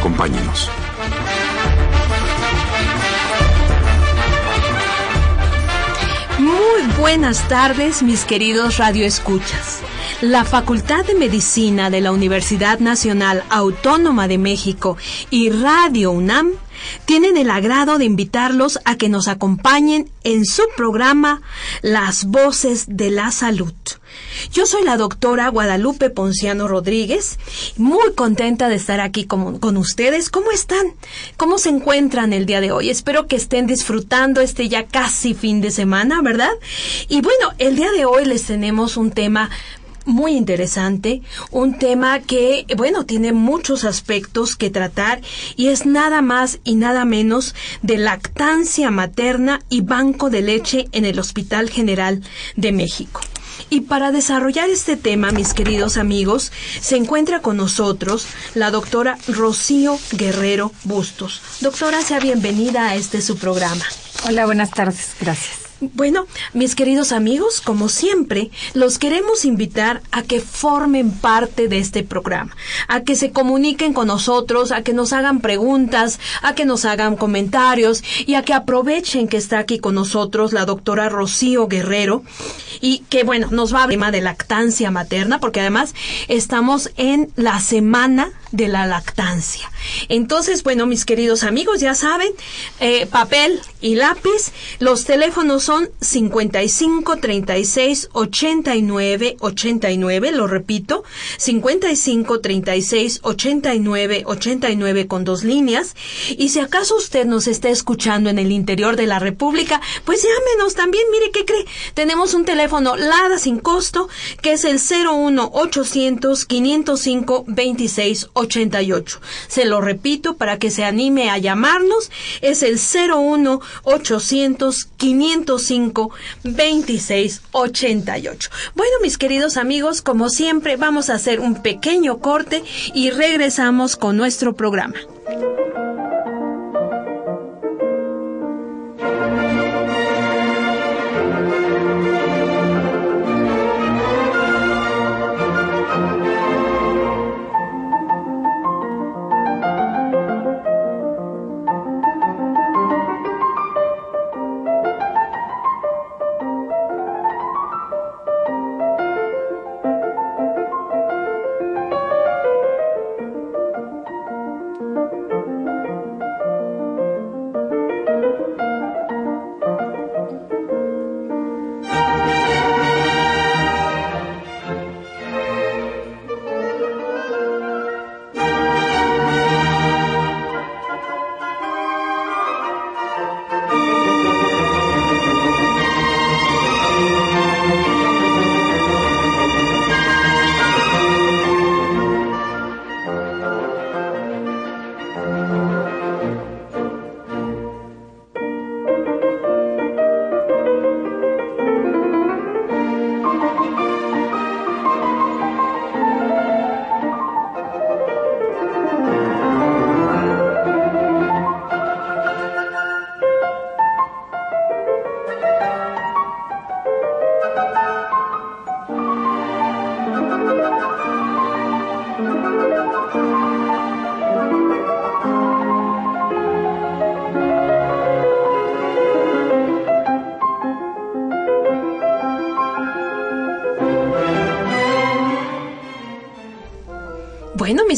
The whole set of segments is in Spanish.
Acompáñenos. Muy buenas tardes, mis queridos radioescuchas. La Facultad de Medicina de la Universidad Nacional Autónoma de México y Radio UNAM tienen el agrado de invitarlos a que nos acompañen en su programa Las Voces de la Salud. Yo soy la doctora Guadalupe Ponciano Rodríguez, muy contenta de estar aquí con, con, ustedes. ¿Cómo están? ¿Cómo se encuentran el día de hoy? Espero que estén disfrutando este ya casi fin de semana, ¿verdad? Y bueno, el día de hoy les tenemos un tema muy interesante, un tema que, bueno, tiene muchos aspectos que tratar y es nada más y nada menos de lactancia materna y banco de leche en el Hospital General de México. Y para desarrollar este tema, mis queridos amigos, se encuentra con nosotros la doctora Rocío Guerrero Bustos. Doctora, sea bienvenida a este su programa. Hola, buenas tardes. Gracias. Bueno, mis queridos amigos, como siempre, los queremos invitar a que formen parte de este programa, a que se comuniquen con nosotros, a que nos hagan preguntas, a que nos hagan comentarios y a que aprovechen que está aquí con nosotros la doctora Rocío Guerrero. Y que, bueno, nos va a hablar de lactancia materna, porque además estamos en la semana de la lactancia. Entonces, bueno, mis queridos amigos, ya saben, eh, papel y lápiz, los teléfonos son 55 36 89 89, lo repito, 55 36 89 89 con dos líneas. Y si acaso usted nos está escuchando en el interior de la República, pues llámenos también, mire qué cree. Tenemos un teléfono LADA sin costo, que es el 01 800 505 26 88. Se lo repito para que se anime a llamarnos, es el 01 800 505 26 88. Bueno, mis queridos amigos, como siempre, vamos a hacer un pequeño corte y regresamos con nuestro programa.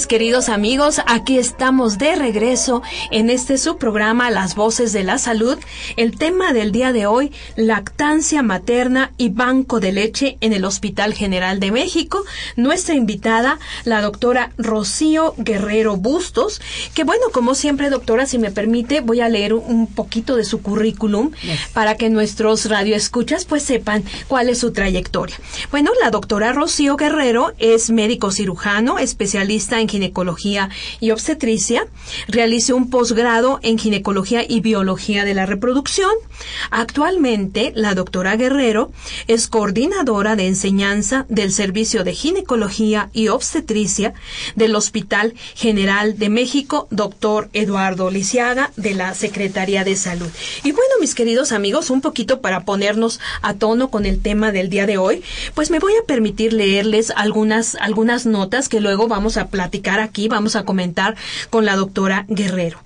Mis queridos amigos, aquí estamos de regreso en este subprograma Las Voces de la Salud. El tema del día de hoy, lactancia materna y banco de leche en el Hospital General de México. Nuestra invitada, la doctora Rocío Guerrero Bustos, que bueno, como siempre, doctora, si me permite, voy a leer un poquito de su currículum yes. para que nuestros radioescuchas pues sepan cuál es su trayectoria. Bueno, la doctora Rocío Guerrero es médico cirujano, especialista especialista en ginecología y obstetricia. Realizó un posgrado en ginecología y biología de la reproducción. Actualmente, la doctora Guerrero es coordinadora de enseñanza del Servicio de Ginecología y Obstetricia del Hospital General de México, doctor Eduardo Lisiaga, de la Secretaría de Salud. Y bueno, mis queridos amigos, un poquito para ponernos a tono con el tema del día de hoy, pues me voy a permitir leerles algunas, algunas notas que luego vamos a platicar aquí, vamos a comentar con la doctora Guerrero.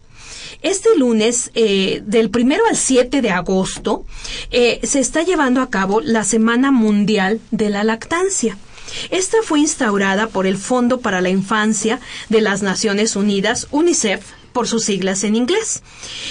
Este lunes, eh, del primero al 7 de agosto, eh, se está llevando a cabo la Semana Mundial de la Lactancia. Esta fue instaurada por el Fondo para la Infancia de las Naciones Unidas, UNICEF, por sus siglas en inglés.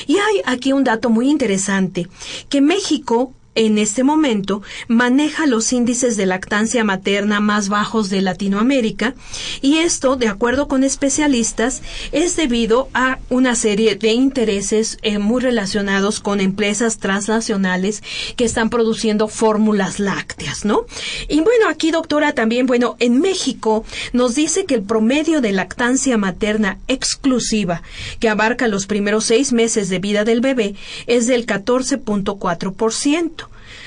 Y hay aquí un dato muy interesante, que México en este momento maneja los índices de lactancia materna más bajos de Latinoamérica y esto, de acuerdo con especialistas, es debido a una serie de intereses eh, muy relacionados con empresas transnacionales que están produciendo fórmulas lácteas, ¿no? Y bueno, aquí doctora también, bueno, en México nos dice que el promedio de lactancia materna exclusiva que abarca los primeros seis meses de vida del bebé es del 14.4%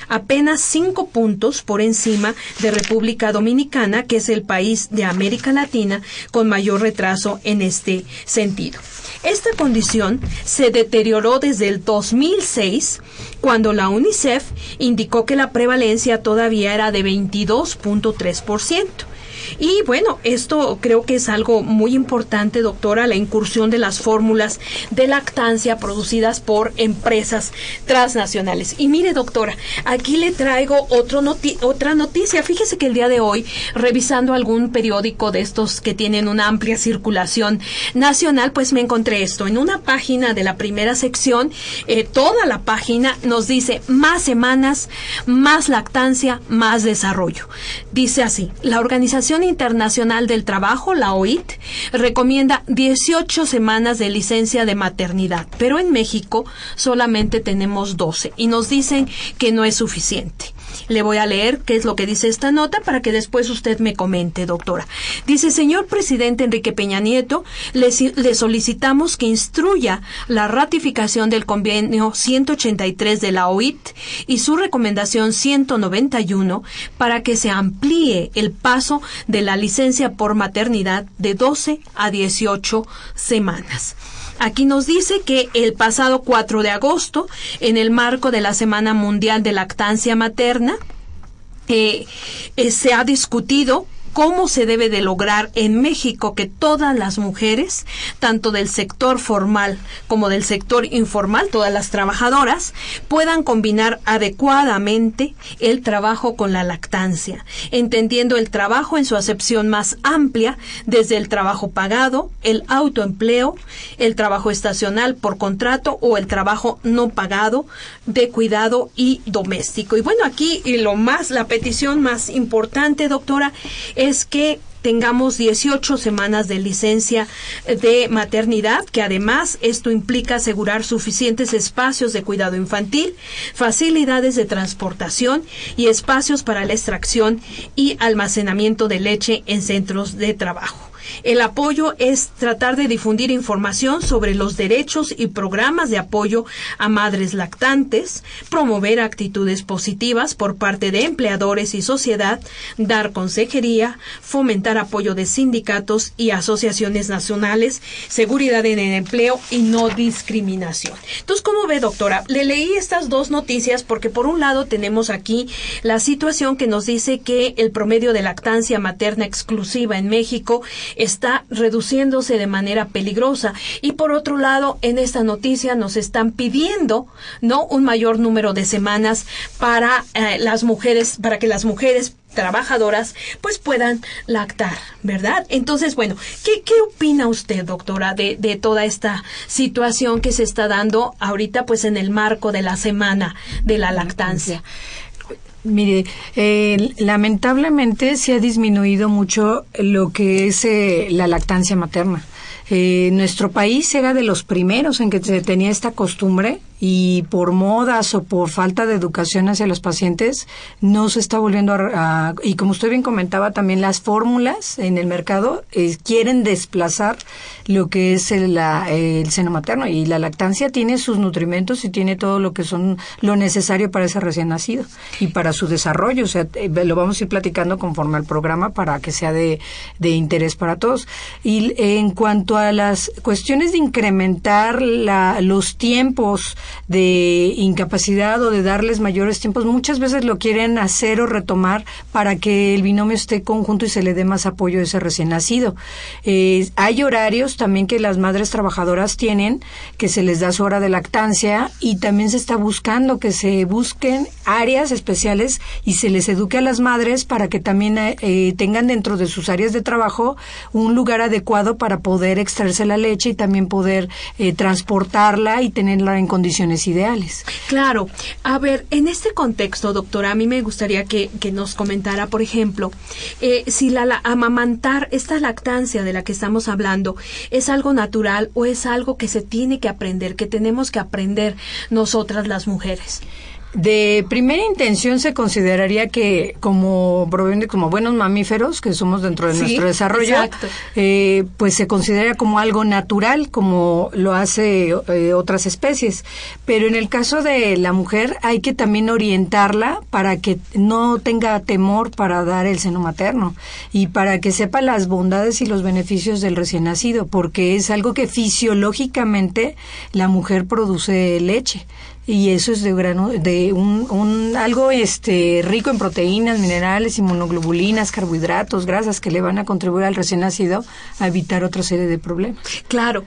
apenas cinco puntos por encima de República Dominicana, que es el país de América Latina con mayor retraso en este sentido. Esta condición se deterioró desde el 2006, cuando la UNICEF indicó que la prevalencia todavía era de 22.3%. Y bueno, esto creo que es algo muy importante, doctora, la incursión de las fórmulas de lactancia producidas por empresas transnacionales. Y mire, doctora, aquí le traigo otro otra noticia. Fíjese que el día de hoy, revisando algún periódico de estos que tienen una amplia circulación nacional, pues me encontré esto. En una página de la primera sección, eh, toda la página nos dice más semanas, más lactancia, más desarrollo. Dice así, la organización Internacional del Trabajo, la OIT, recomienda 18 semanas de licencia de maternidad, pero en México solamente tenemos 12 y nos dicen que no es suficiente. Le voy a leer qué es lo que dice esta nota para que después usted me comente, doctora. Dice, señor presidente Enrique Peña Nieto, le, solicitamos que instruya la ratificación del convenio 183 de la OIT y su recomendación 191 para que se amplíe el paso de la licencia por maternidad de 12 a 18 semanas. Aquí nos dice que el pasado 4 de agosto, en el marco de la Semana Mundial de Lactancia Materna, eh, eh, se ha discutido cómo se debe de lograr en México que todas las mujeres, tanto del sector formal como del sector informal, todas las trabajadoras, puedan combinar adecuadamente el trabajo con la lactancia, entendiendo el trabajo en su acepción más amplia, desde el trabajo pagado, el autoempleo, el trabajo estacional por contrato o el trabajo no pagado de cuidado y doméstico. Y bueno, aquí lo más, la petición más importante, doctora, es que tengamos 18 semanas de licencia de maternidad, que además esto implica asegurar suficientes espacios de cuidado infantil, facilidades de transportación y espacios para la extracción y almacenamiento de leche en centros de trabajo. El apoyo es tratar de difundir información sobre los derechos y programas de apoyo a madres lactantes, promover actitudes positivas por parte de empleadores y sociedad, dar consejería, fomentar apoyo de sindicatos y asociaciones nacionales, seguridad en el empleo y no discriminación. Entonces, ¿cómo ve, doctora? Le leí estas dos noticias porque por un lado tenemos aquí la situación que nos dice que el promedio de lactancia materna exclusiva en México está reduciéndose de manera peligrosa. Y por otro lado, en esta noticia nos están pidiendo, ¿no? Un mayor número de semanas para eh, las mujeres, para que las mujeres trabajadoras pues puedan lactar, ¿verdad? Entonces, bueno, ¿qué, qué opina usted, doctora, de, de, toda esta situación que se está dando ahorita pues en el marco de la semana de la lactancia? Mire, eh, lamentablemente se ha disminuido mucho lo que es eh, la lactancia materna. Eh, nuestro país era de los primeros en que se tenía esta costumbre y por modas o por falta de educación hacia los pacientes no se está volviendo a, y como usted bien comentaba también las fórmulas en el mercado eh, quieren desplazar lo que es el, el seno materno y la lactancia tiene sus nutrimentos y tiene todo lo que son lo necesario para ese recién nacido y para su desarrollo. O sea eh, lo vamos a ir platicando conforme al programa para que sea de, de interés para todos. Y en cuanto a las cuestiones de incrementar la, los tiempos de incapacidad o de darles mayores tiempos, muchas veces lo quieren hacer o retomar para que el binomio esté conjunto y se le dé más apoyo a ese recién nacido. Eh, hay horarios también que las madres trabajadoras tienen, que se les da su hora de lactancia y también se está buscando que se busquen áreas especiales y se les eduque a las madres para que también eh, tengan dentro de sus áreas de trabajo un lugar adecuado para poder extraerse la leche y también poder eh, transportarla y tenerla en condiciones ideales. Claro. A ver, en este contexto, doctora, a mí me gustaría que, nos comentara, por ejemplo, eh, si la, amamantar, esta lactancia de la que estamos hablando, es algo natural o es algo que se tiene que aprender, que tenemos que aprender nosotras las mujeres. De primera intención se consideraría que como como buenos mamíferos que somos dentro de nuestro desarrollo, eh, pues se considera como algo natural, como lo hace eh, otras especies. Pero en el caso de la mujer hay que también orientarla para que no tenga temor para dar el seno materno y para que sepa las bondades y los beneficios del recién nacido, porque es algo que fisiológicamente la mujer produce leche y eso es de grano de un, un, algo este rico en proteínas, minerales, inmunoglobulinas, carbohidratos, grasas que le van a contribuir al recién nacido a evitar otra serie de problemas. Claro.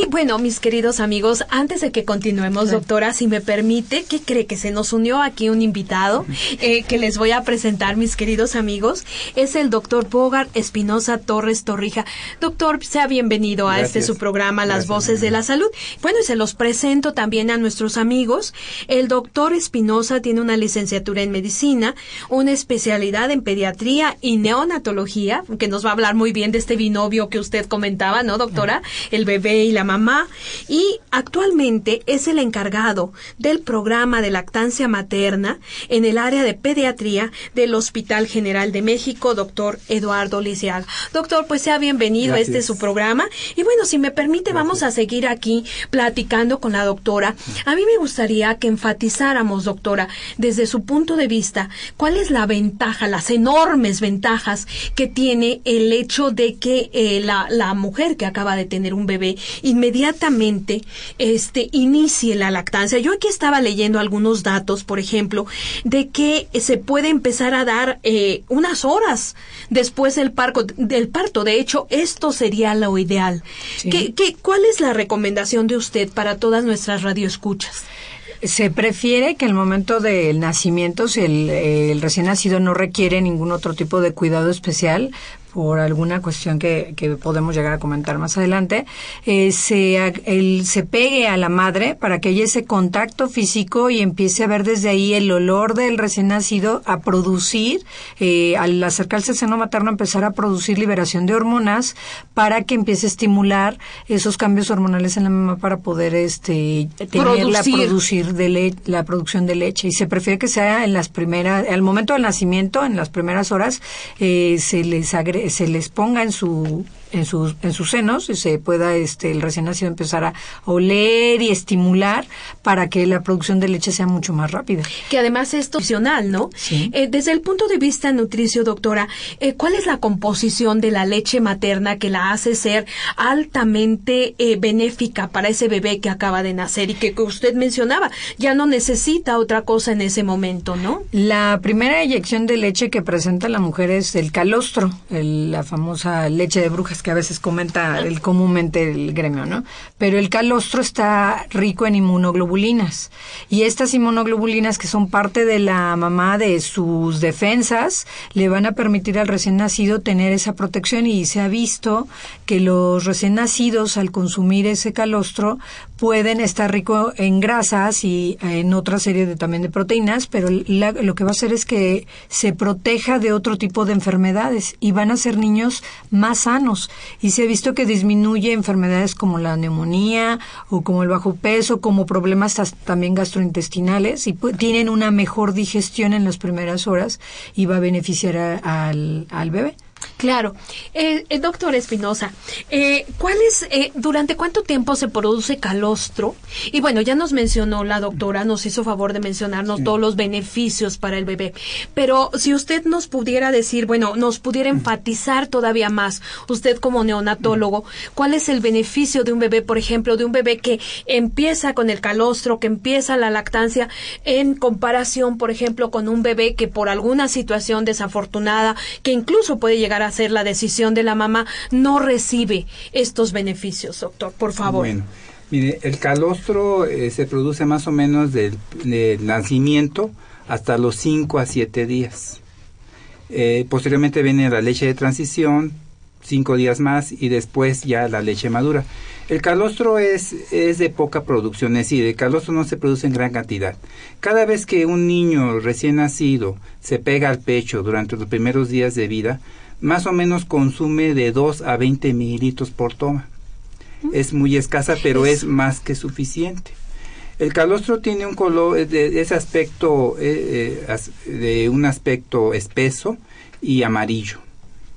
Y bueno, mis queridos amigos, antes de que continuemos, doctora, si me permite, ¿qué cree que se nos unió aquí un invitado eh, que les voy a presentar, mis queridos amigos? Es el doctor Bogart Espinosa Torres Torrija. Doctor, sea bienvenido a este su programa, Las Voces de la Salud. Bueno, y se los presento también a nuestros amigos el doctor Espinosa tiene una licenciatura en medicina, una especialidad en pediatría y neonatología, que nos va a hablar muy bien de este binomio que usted comentaba, ¿no, doctora? El bebé y la mamá. Y actualmente es el encargado del programa de lactancia materna en el área de pediatría del Hospital General de México, doctor Eduardo Lisiaga. Doctor, pues sea bienvenido a este su programa. Y bueno, si me permite, vamos a seguir aquí platicando con la doctora. A mí me gustaría que enfatizáramos, doctora, desde su punto de vista, cuál es la ventaja, las enormes ventajas que tiene el hecho de que eh, la, la, mujer que acaba de tener un bebé inmediatamente este, inicie la lactancia. Yo aquí estaba leyendo algunos datos, por ejemplo, de que se puede empezar a dar eh, unas horas después del, parco, del parto. De hecho, esto sería lo ideal. ¿Qué, qué, cuál es la recomendación de usted para todas nuestras radioescuchas? Se prefiere que el momento del nacimiento, si el, el, recién nacido no requiere ningún otro tipo de cuidado especial, por alguna cuestión que, que podemos llegar a comentar más adelante, eh, se, el, se pegue a la madre para que haya ese contacto físico y empiece a ver desde ahí el olor del recién nacido a producir, eh, al acercarse al seno materno, empezar a producir liberación de hormonas para que empiece a estimular esos cambios hormonales en la mamá para poder este, tener la, producir de la producción de leche. Y se prefiere que sea en las primeras, al momento del nacimiento, en las primeras horas, eh, se les agregue se les ponga en su en sus, en sus senos y se pueda este, el recién nacido empezar a oler y estimular para que la producción de leche sea mucho más rápida. Que además es opcional, ¿no? Sí. Eh, desde el punto de vista nutricio, doctora, eh, ¿cuál es la composición de la leche materna que la hace ser altamente eh, benéfica para ese bebé que acaba de nacer y que, usted mencionaba, ya no necesita otra cosa en ese momento, ¿no? La primera eyección de leche que presenta la mujer es el calostro, la famosa leche de brujas que a veces comenta el, comúnmente el gremio, ¿no? Pero el calostro está rico en inmunoglobulinas y estas inmunoglobulinas que son parte de la mamá de sus defensas le van a permitir al recién nacido tener esa protección y se ha visto que los recién nacidos al consumir ese calostro pueden estar rico en grasas y en otra serie de también de proteínas, pero lo que va a hacer es que se proteja de otro tipo de enfermedades y van a ser niños más sanos y se ha visto que disminuye enfermedades como la neumonía o como el bajo peso, como problemas también gastrointestinales y tienen una mejor digestión en las primeras horas y va a beneficiar al, al bebé. Claro. Eh, eh, doctor Espinosa, eh, ¿cuál es, eh, durante cuánto tiempo se produce calostro? Y bueno, ya nos mencionó la doctora, nos hizo favor de mencionarnos todos los beneficios para el bebé. Pero si usted nos pudiera decir, bueno, nos pudiera enfatizar todavía más, usted como neonatólogo, ¿cuál es el beneficio de un bebé, por ejemplo, de un bebé que empieza con el calostro, que empieza la lactancia, en comparación, por ejemplo, con un bebé que por alguna situación desafortunada, que incluso puede llegar a ser la decisión de la mamá, no recibe estos beneficios, doctor, por favor. Bueno, mire, el calostro eh, se produce más o menos del, nacimiento hasta los 5 a 7 días. Eh, posteriormente viene la leche de transición, 5 días más, y después ya la leche madura. El calostro es, es de poca producción, es decir, el calostro no se produce en gran cantidad. Cada vez que un niño recién nacido se pega al pecho durante los primeros días de vida, más o menos consume de 2 a 20 mililitros por toma. Es muy escasa, pero es, más que suficiente. El calostro tiene un color, eh, de, ese aspecto, eh, eh, de un aspecto espeso y amarillo.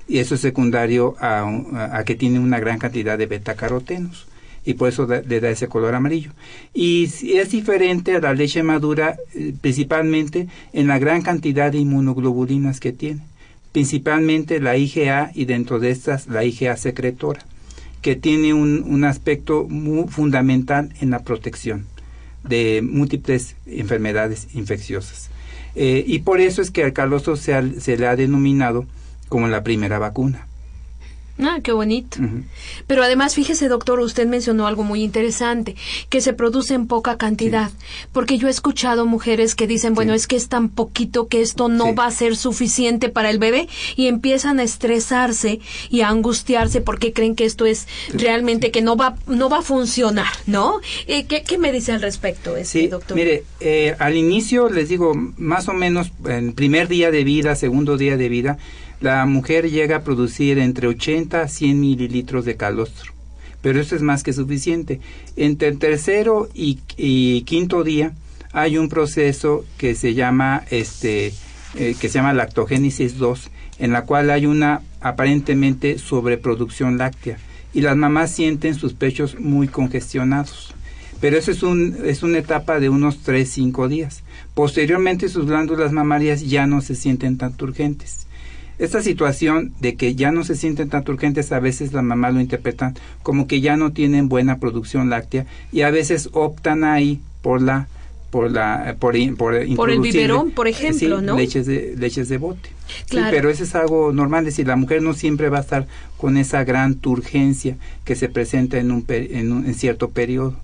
Y eso es secundario a, que tiene una gran cantidad de betacarotenos. Y por eso le da ese color amarillo. Y es diferente a la leche madura, principalmente en la gran cantidad de inmunoglobulinas que tiene principalmente la IgA y dentro de estas la IgA secretora, que tiene un, aspecto muy fundamental en la protección de múltiples enfermedades infecciosas. Eh, y por eso es que al calostro se, se le ha denominado como la primera vacuna. Ah, qué bonito. Pero además, fíjese, doctor, usted mencionó algo muy interesante, que se produce en poca cantidad. Porque yo he escuchado mujeres que dicen, bueno, es que es tan poquito que esto no va a ser suficiente para el bebé y empiezan a estresarse y a angustiarse porque creen que esto es realmente que no va, no va a funcionar, ¿no? Eh, ¿qué, ¿qué, me dice al respecto, este, doctor? Mire, eh, al inicio les digo, más o menos, en primer día de vida, segundo día de vida, la mujer llega a producir entre 80 a 100 mililitros de calostro, pero eso es más que suficiente. Entre el tercero y, quinto día hay un proceso que se llama este eh, que se llama lactogénesis 2, en la cual hay una aparentemente sobreproducción láctea y las mamás sienten sus pechos muy congestionados. Pero eso es, un, es una etapa de unos 3-5 días. Posteriormente sus glándulas mamarias ya no se sienten tan turgentes. Esta situación de que ya no se sienten tan urgentes, a veces las mamás lo interpretan como que ya no tienen buena producción láctea y a veces optan ahí por la por la por, por, el biberón, por ejemplo, ¿no? Leches de leches de bote. Claro. pero eso es algo normal, es decir, la mujer no siempre va a estar con esa gran turgencia que se presenta en un, en, un, en cierto periodo.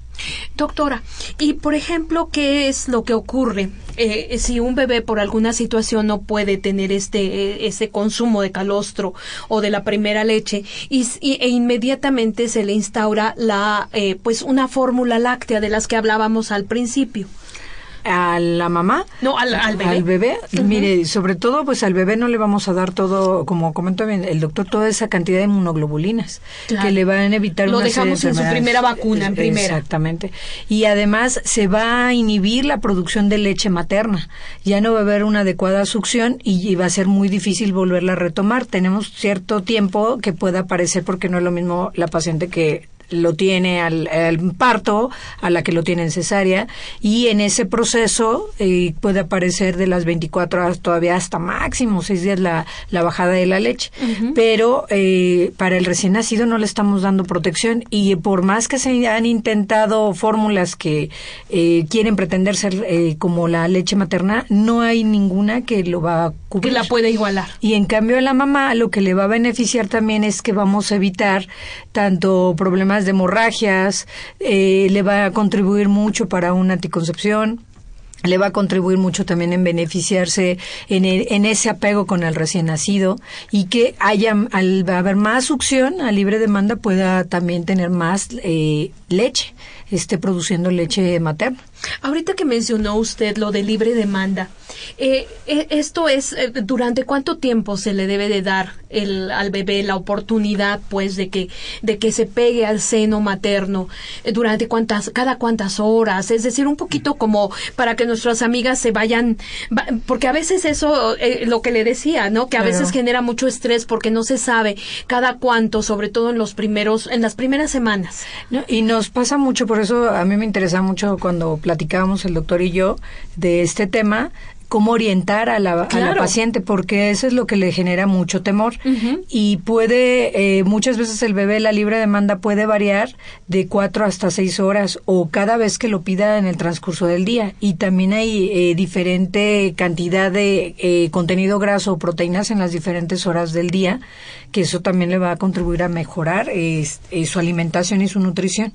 Doctora, y por ejemplo, ¿qué es lo que ocurre eh, si un bebé por alguna situación no puede tener este eh, ese consumo de calostro o de la primera leche y, e inmediatamente se le instaura la eh, pues una fórmula láctea de las que hablábamos al principio? A la mamá. No, al, bebé. Al bebé. Mire, sobre todo, pues al bebé no le vamos a dar todo, como comentó bien el doctor, toda esa cantidad de inmunoglobulinas que le van a evitar Lo dejamos en su primera vacuna, en primera. Exactamente. Y además se va a inhibir la producción de leche materna. Ya no va a haber una adecuada succión y va a ser muy difícil volverla a retomar. Tenemos cierto tiempo que pueda aparecer porque no es lo mismo la paciente que lo tiene al, parto, a la que lo tiene en cesárea, y en ese proceso eh, puede aparecer de las 24 horas todavía hasta máximo 6 días la, la bajada de la leche. Pero eh, para el recién nacido no le estamos dando protección y por más que se han intentado fórmulas que eh, quieren pretender ser como la leche materna, no hay ninguna que lo va a cubrir. Que la pueda igualar. Y en cambio a la mamá lo que le va a beneficiar también es que vamos a evitar tanto problemas de hemorragias, eh, le va a contribuir mucho para una anticoncepción le va a contribuir mucho también en beneficiarse en, en ese apego con el recién nacido y que haya, al haber más succión a libre demanda, pueda también tener más eh, leche, esté produciendo leche materna. Ahorita que mencionó usted lo de libre demanda, eh, eh, esto es eh, durante cuánto tiempo se le debe de dar el, al bebé la oportunidad, pues, de que de que se pegue al seno materno durante cuántas cada cuántas horas, es decir, un poquito como para que nuestras amigas se vayan, porque a veces eso lo que le decía, ¿no? Que a veces genera mucho estrés porque no se sabe cada cuánto, sobre todo en los primeros en las primeras semanas. y nos pasa mucho, por eso a mí me interesa mucho cuando platicábamos el doctor y yo de este tema, cómo orientar a la, paciente, porque eso es lo que le genera mucho temor. Y puede, eh, muchas veces el bebé, la libre demanda puede variar de cuatro hasta seis horas o cada vez que lo pida en el transcurso del día. Y también hay eh, diferente cantidad de eh, contenido graso o proteínas en las diferentes horas del día, que eso también le va a contribuir a mejorar su alimentación y su nutrición.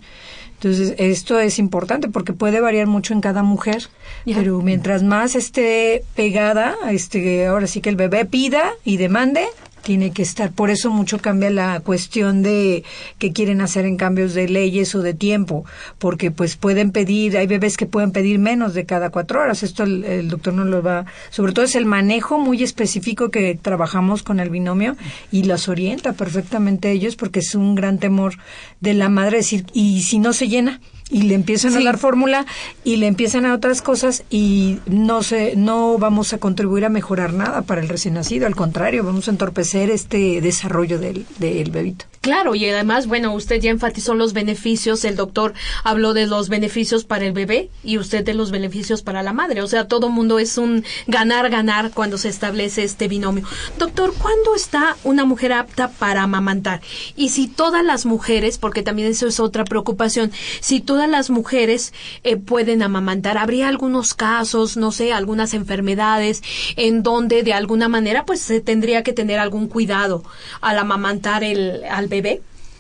Entonces, esto es importante porque puede variar mucho en cada mujer, pero mientras más esté pegada, este, ahora sí que el bebé pida y demande, tiene que estar. Por eso mucho cambia la cuestión de qué quieren hacer en cambios de leyes o de tiempo, porque pues pueden pedir, hay bebés que pueden pedir menos de cada cuatro horas. Esto el, doctor no lo va, sobre todo es el manejo muy específico que trabajamos con el binomio y los orienta perfectamente ellos porque es un gran temor de la madre decir, ¿y si no se llena? Y le empiezan a dar fórmula y le empiezan a otras cosas y no se no vamos a contribuir a mejorar nada para el recién nacido, al contrario, vamos a entorpecer este desarrollo del, del bebito. Claro, y además, bueno, usted ya enfatizó los beneficios, el doctor habló de los beneficios para el bebé y usted de los beneficios para la madre. O sea, todo mundo es un ganar-ganar cuando se establece este binomio. Doctor, ¿cuándo está una mujer apta para amamantar? Y si todas las mujeres, porque también eso es otra preocupación, si todas las mujeres eh, pueden amamantar, ¿habría algunos casos, no sé, algunas enfermedades en donde de alguna manera pues se tendría que tener algún cuidado al amamantar el, al bebé?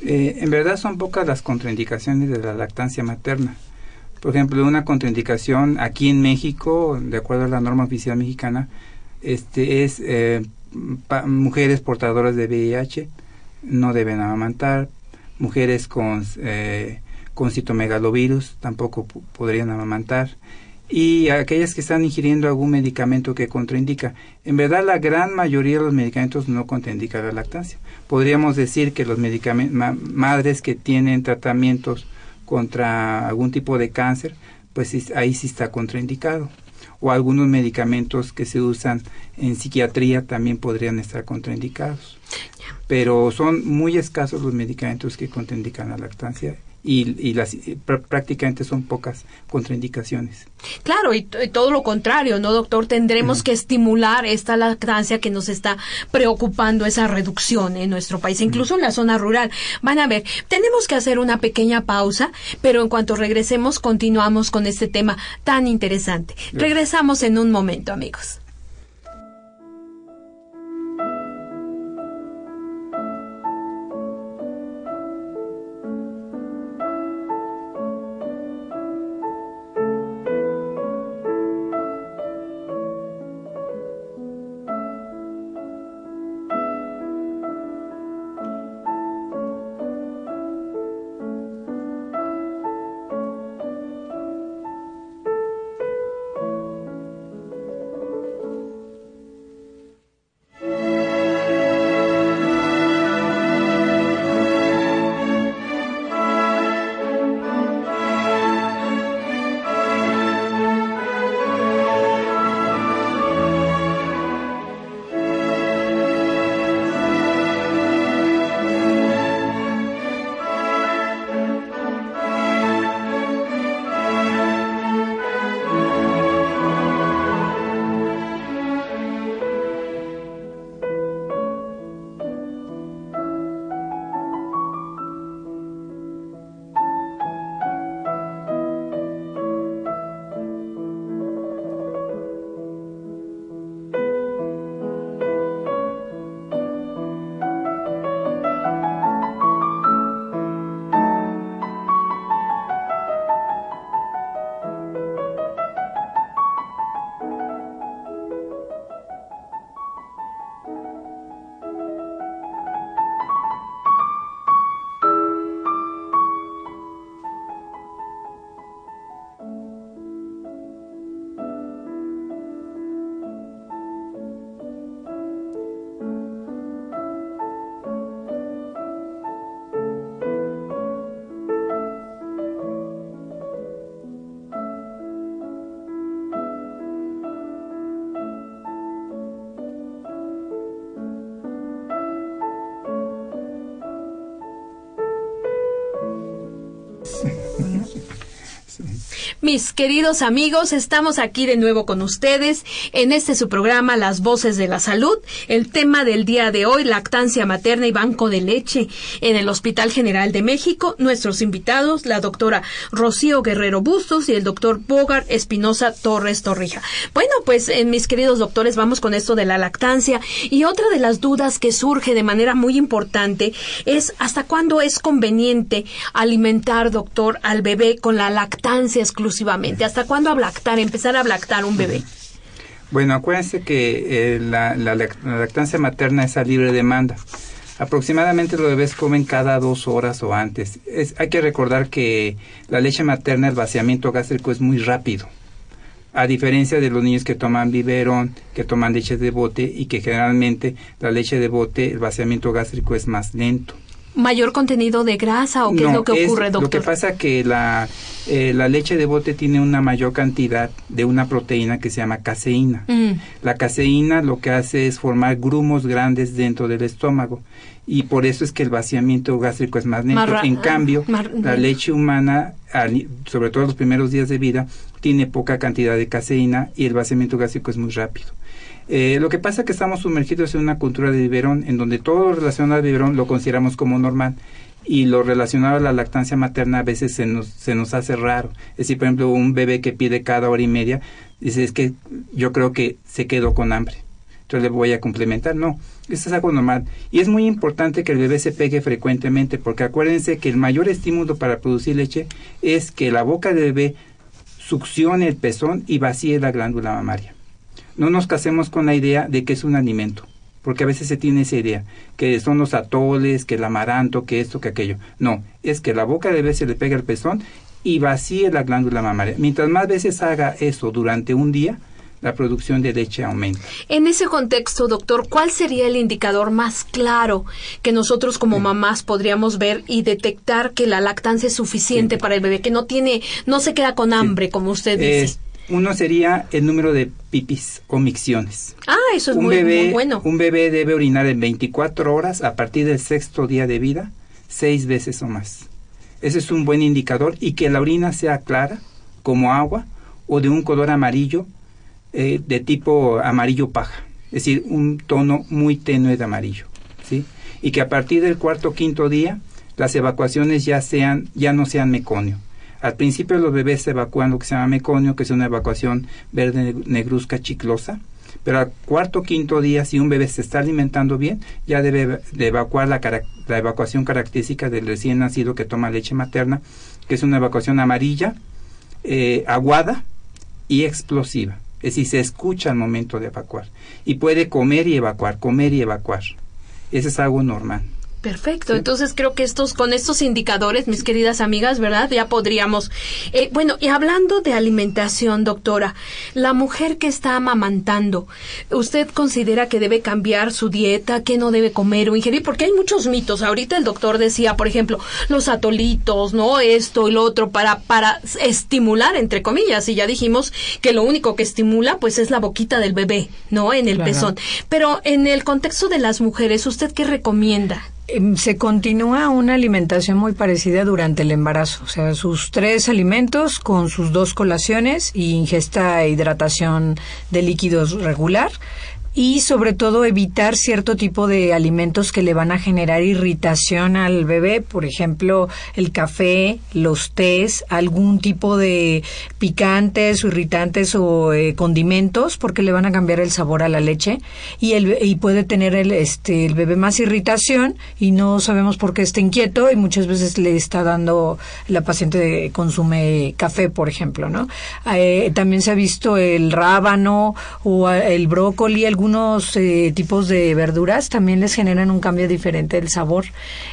Eh, en verdad son pocas las contraindicaciones de la lactancia materna. Por ejemplo, una contraindicación aquí en México, de acuerdo a la norma oficial mexicana, este es eh, mujeres portadoras de VIH no deben amamantar, mujeres con eh, con citomegalovirus tampoco podrían amamantar y aquellas que están ingiriendo algún medicamento que contraindica. En verdad, la gran mayoría de los medicamentos no contraindican la lactancia. Podríamos decir que los medicamentos, madres que tienen tratamientos contra algún tipo de cáncer, pues ahí sí está contraindicado. O algunos medicamentos que se usan en psiquiatría también podrían estar contraindicados. Pero son muy escasos los medicamentos que contraindican la lactancia y, las, prácticamente son pocas contraindicaciones. Claro, y, todo lo contrario, ¿no, doctor? Tendremos que estimular esta lactancia que nos está preocupando esa reducción en nuestro país, incluso en la zona rural. Van a ver, tenemos que hacer una pequeña pausa, pero en cuanto regresemos continuamos con este tema tan interesante. Regresamos en un momento, amigos. Mis queridos amigos, estamos aquí de nuevo con ustedes en este su programa Las Voces de la Salud. El tema del día de hoy, lactancia materna y banco de leche en el Hospital General de México. Nuestros invitados, la doctora Rocío Guerrero Bustos y el doctor Bogar Espinosa Torres Torrija. Bueno, pues eh, mis queridos doctores, vamos con esto de la lactancia y otra de las dudas que surge de manera muy importante es hasta cuándo es conveniente alimentar, doctor, al bebé con la lactancia ¿Hasta cuándo lactar, empezar a lactar un bebé? Bueno, acuérdense que eh, la, lactancia materna es a libre demanda. Aproximadamente los bebés comen cada dos horas o antes. hay que recordar que la leche materna, el vaciamiento gástrico es muy rápido. A diferencia de los niños que toman biberón, que toman leche de bote y que generalmente la leche de bote, el vaciamiento gástrico es más lento mayor contenido de grasa o qué es lo que ocurre, doctor? Lo que pasa que la, eh, la leche de bote tiene una mayor cantidad de una proteína que se llama caseína. Mm. La caseína lo que hace es formar grumos grandes dentro del estómago y por eso es que el vaciamiento gástrico es más lento. en cambio, la leche humana, sobre todo los primeros días de vida, tiene poca cantidad de caseína y el vaciamiento gástrico es muy rápido. Eh, lo que pasa es que estamos sumergidos en una cultura de biberón, en donde todo lo relacionado al biberón lo consideramos como normal y lo relacionado a la lactancia materna a veces se nos, se nos hace raro. Es decir, por ejemplo, un bebé que pide cada hora y media, dice, es que yo creo que se quedó con hambre, entonces le voy a complementar. No, esto es algo normal. Y es muy importante que el bebé se pegue frecuentemente, porque acuérdense que el mayor estímulo para producir leche es que la boca del bebé succione el pezón y vacíe la glándula mamaria no nos casemos con la idea de que es un alimento, porque a veces se tiene esa idea, que son los atoles, que el amaranto, que esto, que aquello. No, es que la boca de se le pega el pezón y vacíe la glándula mamaria. Mientras más veces haga eso durante un día, la producción de leche aumenta. En ese contexto, doctor, ¿cuál sería el indicador más claro que nosotros como mamás podríamos ver y detectar que la lactancia es suficiente para el bebé, que no tiene, no se queda con hambre, como usted dice? Uno sería el número de pipis o micciones. Ah, eso es muy, bueno. Un bebé debe orinar en 24 horas a partir del sexto día de vida, seis veces o más. Ese es un buen indicador y que la orina sea clara, como agua, o de un color amarillo, eh, de tipo amarillo paja. Es decir, un tono muy tenue de amarillo. ¿sí? Y que a partir del cuarto o quinto día, las evacuaciones ya, sean, ya no sean meconio al principio los bebés se evacúan lo que se llama meconio, que es una evacuación verde negruzca chiclosa, pero al cuarto o quinto día, si un bebé se está alimentando bien, ya debe de evacuar la, la evacuación característica del recién nacido que toma leche materna, que es una evacuación amarilla, eh, aguada y explosiva. Es decir, se escucha al momento de evacuar. Y puede comer y evacuar, comer y evacuar. Ese es algo normal. Perfecto. Entonces creo que estos, con estos indicadores, mis queridas amigas, ¿verdad? Ya podríamos. Eh, bueno, y hablando de alimentación, doctora, la mujer que está amamantando, ¿usted considera que debe cambiar su dieta, que no debe comer o ingerir? Porque hay muchos mitos. Ahorita el doctor decía, por ejemplo, los atolitos, ¿no? Esto y lo otro para, para estimular, entre comillas. Y ya dijimos que lo único que estimula, pues, es la boquita del bebé, ¿no? En el pezón. Pero en el contexto de las mujeres, ¿usted qué recomienda? Em, se continúa una alimentación muy parecida durante el embarazo, o sea, sus tres alimentos con sus dos colaciones y ingesta e hidratación de líquidos regular y sobre todo evitar cierto tipo de alimentos que le van a generar irritación al bebé, por ejemplo, el café, los tés, algún tipo de picantes o irritantes o eh, condimentos porque le van a cambiar el sabor a la leche y el y puede tener el este el bebé más irritación y no sabemos por qué está inquieto y muchas veces le está dando la paciente consume café, por ejemplo, ¿no? Eh, también se ha visto el rábano o el brócoli, algún algunos eh, tipos de verduras también les generan un cambio diferente del sabor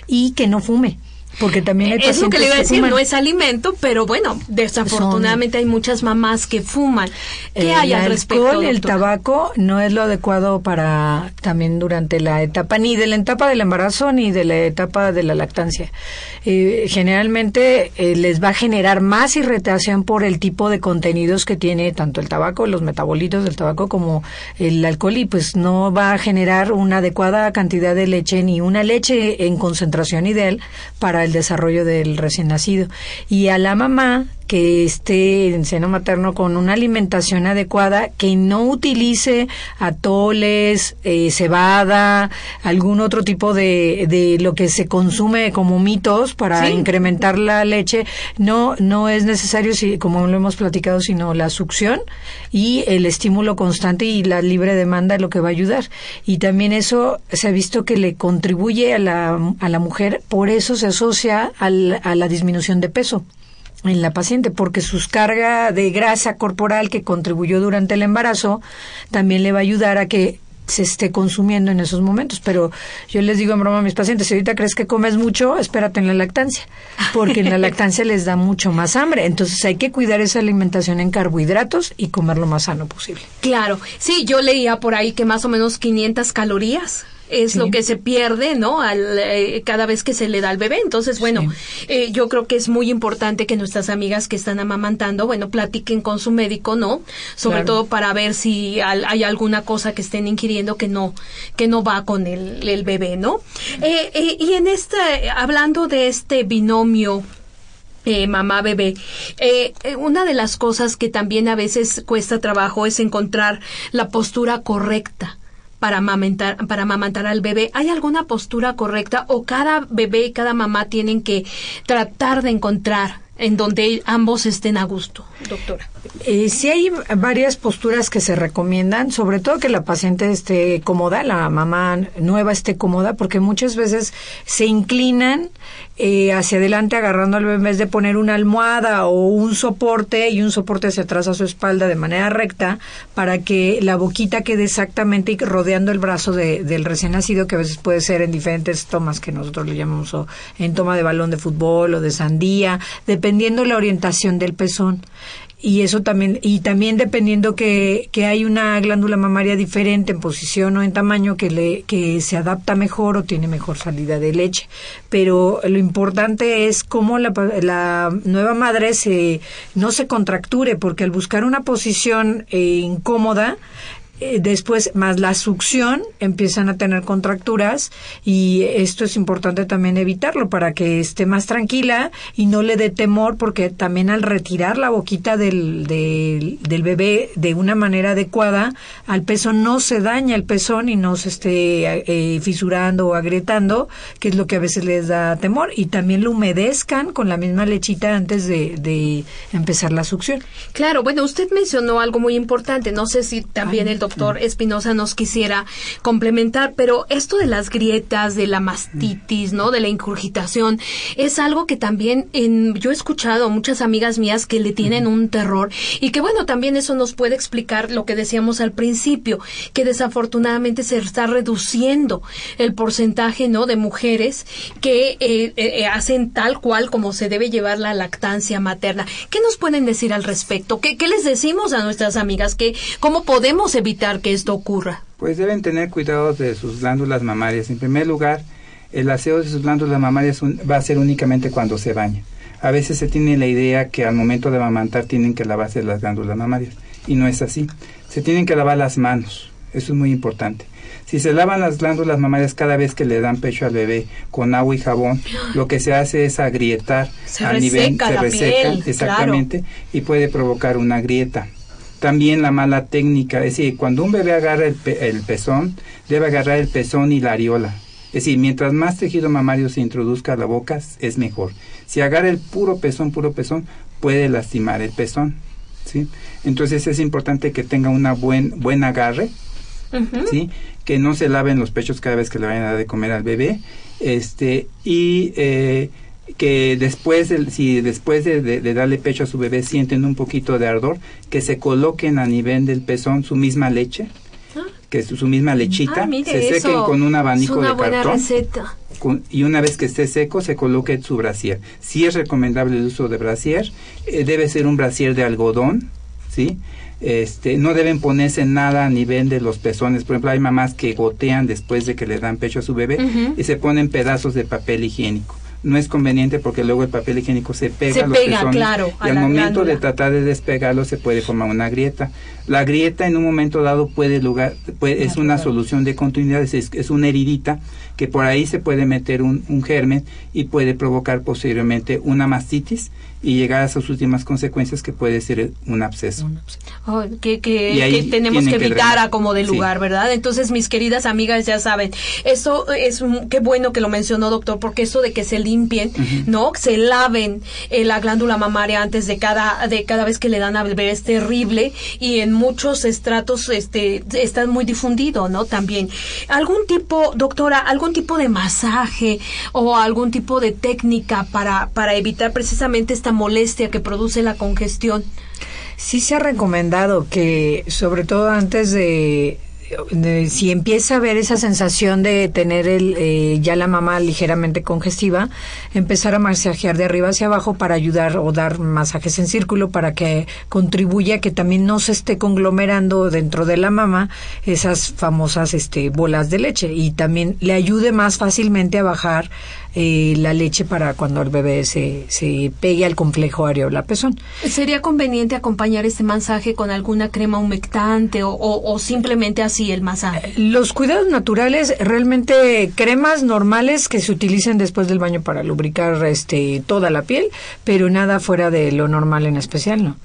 y que no fume. Porque también hay Es lo que le iba a decir, no es alimento, pero bueno, desafortunadamente hay muchas mamás que fuman. ¿Qué hay al respecto? Alcohol, el tabaco no es lo adecuado para también durante la etapa, ni de la etapa del embarazo ni de la etapa de la lactancia. Eh, generalmente eh, les va a generar más irritación por el tipo de contenidos que tiene tanto el tabaco, los metabolitos del tabaco como el alcohol y pues no va a generar una adecuada cantidad de leche ni una leche en concentración ideal para el desarrollo del recién nacido. Y a la mamá que esté en seno materno con una alimentación adecuada, que no utilice atoles, eh, cebada, algún otro tipo de, de lo que se consume como mitos para incrementar la leche. No, no es necesario, si, como lo hemos platicado, sino la succión y el estímulo constante y la libre demanda es lo que va a ayudar. Y también eso se ha visto que le contribuye a la, a la mujer, por eso se asocia al, a la disminución de peso en la paciente porque sus carga de grasa corporal que contribuyó durante el embarazo también le va a ayudar a que se esté consumiendo en esos momentos. Pero yo les digo en broma a mis pacientes, si ahorita crees que comes mucho, espérate en la lactancia, porque en la lactancia les da mucho más hambre. Entonces hay que cuidar esa alimentación en carbohidratos y comer lo más sano posible. Claro, sí, yo leía por ahí que más o menos 500 calorías es lo que se pierde, ¿no? Al, eh, cada vez que se le da al bebé. Entonces, bueno, eh, yo creo que es muy importante que nuestras amigas que están amamantando, bueno, platiquen con su médico, ¿no? Sobre todo para ver si hay alguna cosa que estén ingiriendo que no, que no va con el, el bebé, ¿no? Eh, y en este, hablando de este binomio mamá bebé. una de las cosas que también a veces cuesta trabajo es encontrar la postura correcta para amamantar, para amamantar al bebé? ¿Hay alguna postura correcta o cada bebé y cada mamá tienen que tratar de encontrar en donde ambos estén a gusto, doctora? Eh, sí hay varias posturas que se recomiendan, sobre todo que la paciente esté cómoda, la mamá nueva esté cómoda, porque muchas veces se inclinan eh, hacia adelante agarrando al bebé en vez de poner una almohada o un soporte y un soporte hacia atrás a su espalda de manera recta para que la boquita quede exactamente rodeando el brazo del recién nacido, que a veces puede ser en diferentes tomas que nosotros le llamamos o en toma de balón de fútbol o de sandía, dependiendo la orientación del pezón y eso también y también dependiendo que, que hay una glándula mamaria diferente en posición o en tamaño que le que se adapta mejor o tiene mejor salida de leche. Pero lo importante es cómo la, la nueva madre se no se contracture porque al buscar una posición eh, incómoda eh, después más la succión empiezan a tener contracturas y esto es importante también evitarlo para que esté más tranquila y no le dé temor porque también al retirar la boquita del, del, bebé de una manera adecuada al pezón no se daña el pezón y no se esté eh, fisurando o agrietando que es lo que a veces les da temor y también lo humedezcan con la misma lechita antes de, de empezar la succión. Claro, bueno, usted mencionó algo muy importante, no sé si también el doctor Espinosa nos quisiera complementar, pero esto de las grietas, de la mastitis, ¿no? De la incurgitación, es algo que también en, yo he escuchado muchas amigas mías que le tienen un terror y que bueno, también eso nos puede explicar lo que decíamos al principio, que desafortunadamente se está reduciendo el porcentaje, ¿no? De mujeres que eh, eh, hacen tal cual como se debe llevar la lactancia materna. ¿Qué nos pueden decir al respecto? ¿Qué, qué les decimos a nuestras amigas? que ¿Cómo podemos evitar que esto ocurra? Pues deben tener cuidado de sus glándulas mamarias. En primer lugar, el aseo de sus glándulas mamarias va a ser únicamente cuando se baña. A veces se tiene la idea que al momento de amamantar tienen que lavarse las glándulas mamarias y no es así. Se tienen que lavar las manos. Eso es muy importante. Si se lavan las glándulas mamarias cada vez que le dan pecho al bebé con agua y jabón, lo que se hace es agrietar a nivel se reseca exactamente y puede provocar una grieta. También la mala técnica, es decir, cuando un bebé agarra el, el pezón, debe agarrar el pezón y la areola. Es decir, mientras más tejido mamario se introduzca a la boca, es mejor. Si agarra el puro pezón, puro pezón, puede lastimar el pezón. ¿sí? Entonces es importante que tenga una buen, buen agarre, ¿sí? que no se laven los pechos cada vez que le vayan a dar de comer al bebé. Este, y eh, que después, si después de, darle pecho a su bebé sienten un poquito de ardor, que se coloquen a nivel del pezón su misma leche, ah. que su, su misma lechita, ah, se sequen con un abanico de cartón. Receta. y una vez que esté seco, se coloque su brasier. Si es recomendable el uso de brasier, eh, debe ser un brasier de algodón, ¿sí? Este, no deben ponerse nada a nivel de los pezones. Por ejemplo, hay mamás que gotean después de que le dan pecho a su bebé y se ponen pedazos de papel higiénico no es conveniente porque luego el papel higiénico se pega a los pega, claro, y al momento de tratar de despegarlo se puede formar una grieta. La grieta en un momento dado puede lugar puede, es una solución de continuidad, es, es una heridita que por ahí se puede meter un, un germen y puede provocar posteriormente una mastitis y llegar a sus últimas consecuencias que puede ser un absceso. Oh, que, tenemos que evitar a como de Sí. lugar, ¿verdad? Entonces, mis queridas amigas ya saben, eso es un- qué bueno que lo mencionó, doctor, porque eso de que se limpien, ¿no? Se laven eh, la glándula mamaria antes de cada de cada vez que le dan a beber es terrible y en muchos estratos este está muy difundido, ¿no? También algún tipo, doctora, algún tipo de masaje o algún tipo de técnica para para evitar precisamente esta molestia que produce la congestión. Sí se ha recomendado que, sobre todo antes de, si empieza a haber esa sensación de tener el, eh, ya la mama ligeramente congestiva, empezar a masajear de arriba hacia abajo para ayudar o dar masajes en círculo para que contribuya a que también no se esté conglomerando dentro de la mama esas famosas este, bolas de leche y también le ayude más fácilmente a bajar eh, la leche para cuando el bebé se, se pegue al complejo areola pezón. ¿Sería conveniente acompañar este masaje con alguna crema humectante o, o- o simplemente así el masaje? Los cuidados naturales, realmente cremas normales que se utilicen después del baño para lubricar este toda la piel, pero nada fuera de lo normal en especial, ¿no?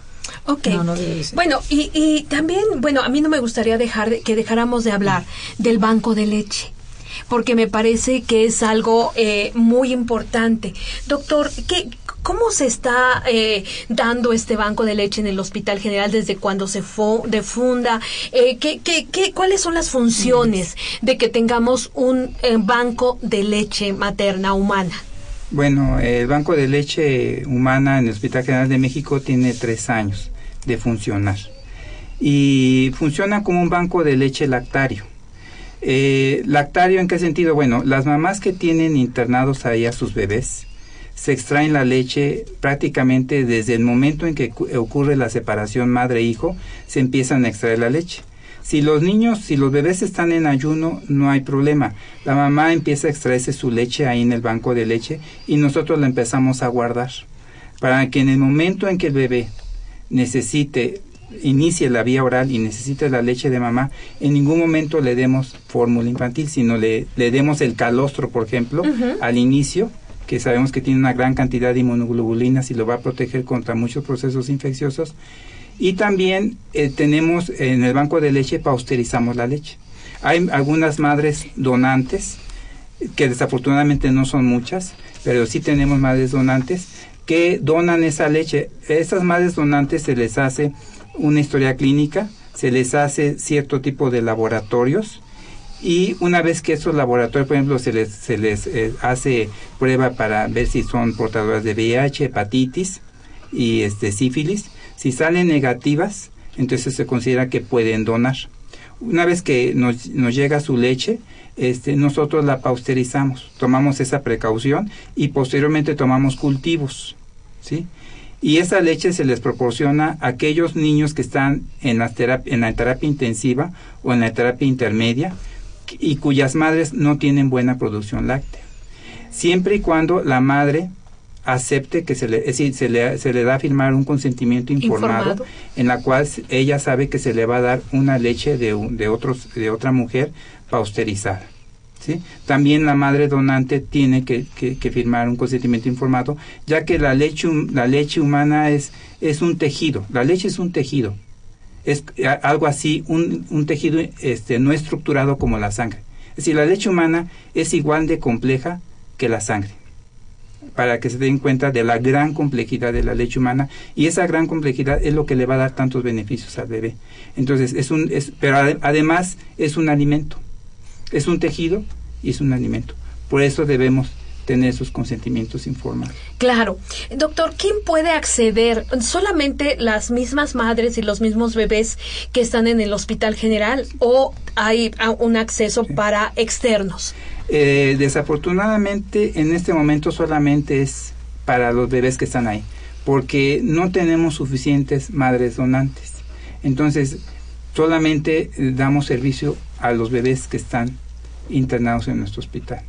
Ok. No, no. Bueno, y, y también, bueno, a mí no me gustaría dejar de- que dejáramos de hablar del banco de leche porque me parece que es algo eh, muy importante. Doctor, ¿qué, ¿cómo se está eh, dando este banco de leche en el Hospital General desde cuando se fo- defunda? Eh, ¿qué, qué, qué, ¿Cuáles son las funciones de que tengamos un eh, banco de leche materna humana? Bueno, el Banco de Leche Humana en el Hospital General de México tiene tres años de funcionar y funciona como un banco de leche lactario. Eh, lactario en qué sentido? Bueno, las mamás que tienen internados ahí a sus bebés se extraen la leche prácticamente desde el momento en que cu- ocurre la separación madre-hijo, se empiezan a extraer la leche. Si los niños, si los bebés están en ayuno, no hay problema. La mamá empieza a extraerse su leche ahí en el banco de leche y nosotros la empezamos a guardar para que en el momento en que el bebé necesite, inicie la vía oral y necesite la leche de mamá, en ningún momento le demos fórmula infantil, sino le, le demos el calostro, por ejemplo, al inicio, que sabemos que tiene una gran cantidad de inmunoglobulinas y lo va a proteger contra muchos procesos infecciosos. Y también eh, tenemos en el banco de leche, pausterizamos la leche. Hay algunas madres donantes, que desafortunadamente no son muchas, pero sí tenemos madres donantes que donan esa leche. A estas madres donantes se les hace una historia clínica, se les hace cierto tipo de laboratorios y una vez que esos laboratorios, por ejemplo, se les, se les eh, hace prueba para ver si son portadoras de VIH, hepatitis y este sífilis, si salen negativas, entonces se considera que pueden donar. Una vez que nos, nos llega su leche, este, nosotros la pausterizamos, tomamos esa precaución y posteriormente tomamos cultivos, ¿sí? Y esa leche se les proporciona a aquellos niños que están en la, terapia, en la terapia intensiva o en la terapia intermedia y cuyas madres no tienen buena producción láctea. Siempre y cuando la madre acepte que se le, es decir, se le, se le da a firmar un consentimiento informado, Informado. en la cual ella sabe que se le va a dar una leche de, de, otros, de otra mujer pausterizada. ¿Sí? También la madre donante tiene que, firmar un consentimiento informado, ya que la leche, la leche humana es, es un tejido, la leche es un tejido, es algo así, un, un tejido este, no estructurado como la sangre. Es decir, la leche humana es igual de compleja que la sangre para que se den cuenta de la gran complejidad de la leche humana y esa gran complejidad es lo que le va a dar tantos beneficios al bebé. Entonces, es un es, pero ade- además es un alimento. Es un tejido y es un alimento. Por eso debemos tener esos consentimientos informados. Claro. Doctor, ¿quién puede acceder? ¿Solamente las mismas madres y los mismos bebés que están en el hospital general o hay un acceso para externos? Eh, desafortunadamente, en este momento solamente es para los bebés que están ahí, porque no tenemos suficientes madres donantes. Entonces, solamente damos servicio a los bebés que están internados en nuestro hospital.